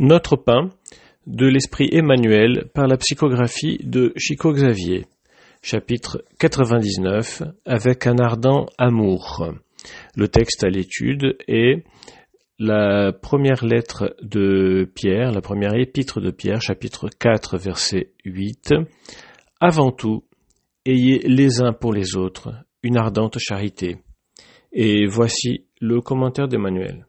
Notre pain de l'esprit Emmanuel par la psychographie de Chico Xavier, chapitre 99, avec un ardent amour. Le texte à l'étude est la première lettre de Pierre, la première épître de Pierre, chapitre 4, verset 8. Avant tout, ayez les uns pour les autres une ardente charité. Et voici le commentaire d'Emmanuel.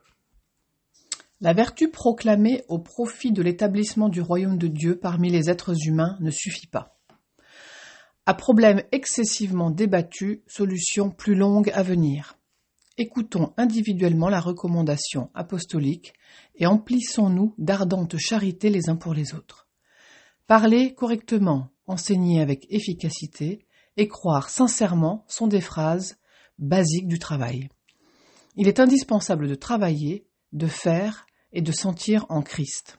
La vertu proclamée au profit de l'établissement du royaume de Dieu parmi les êtres humains ne suffit pas. À problème excessivement débattu, solution plus longue à venir. Écoutons individuellement la recommandation apostolique et emplissons-nous d'ardente charité les uns pour les autres. Parler correctement, enseigner avec efficacité et croire sincèrement sont des phrases basiques du travail. Il est indispensable de travailler, de faire et de sentir en Christ.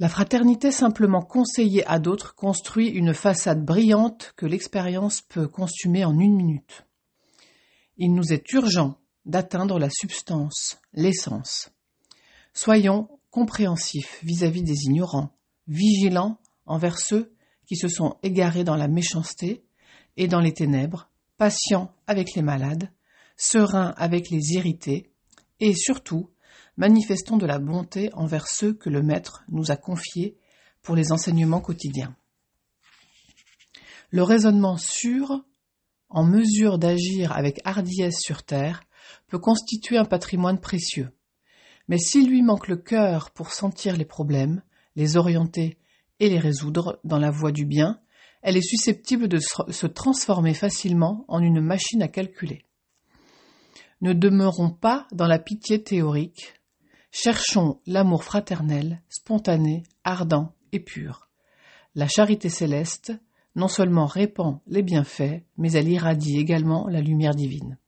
La fraternité simplement conseillée à d'autres construit une façade brillante que l'expérience peut consumer en une minute. Il nous est urgent d'atteindre la substance, l'essence. Soyons compréhensifs vis-à-vis des ignorants, vigilants envers ceux qui se sont égarés dans la méchanceté et dans les ténèbres, patients avec les malades, sereins avec les irrités, et surtout manifestons de la bonté envers ceux que le Maître nous a confiés pour les enseignements quotidiens. Le raisonnement sûr, en mesure d'agir avec hardiesse sur terre, peut constituer un patrimoine précieux. Mais s'il lui manque le cœur pour sentir les problèmes, les orienter et les résoudre dans la voie du bien, elle est susceptible de se transformer facilement en une machine à calculer. Ne demeurons pas dans la pitié théorique, Cherchons l'amour fraternel, spontané, ardent et pur. La charité céleste non seulement répand les bienfaits, mais elle irradie également la lumière divine.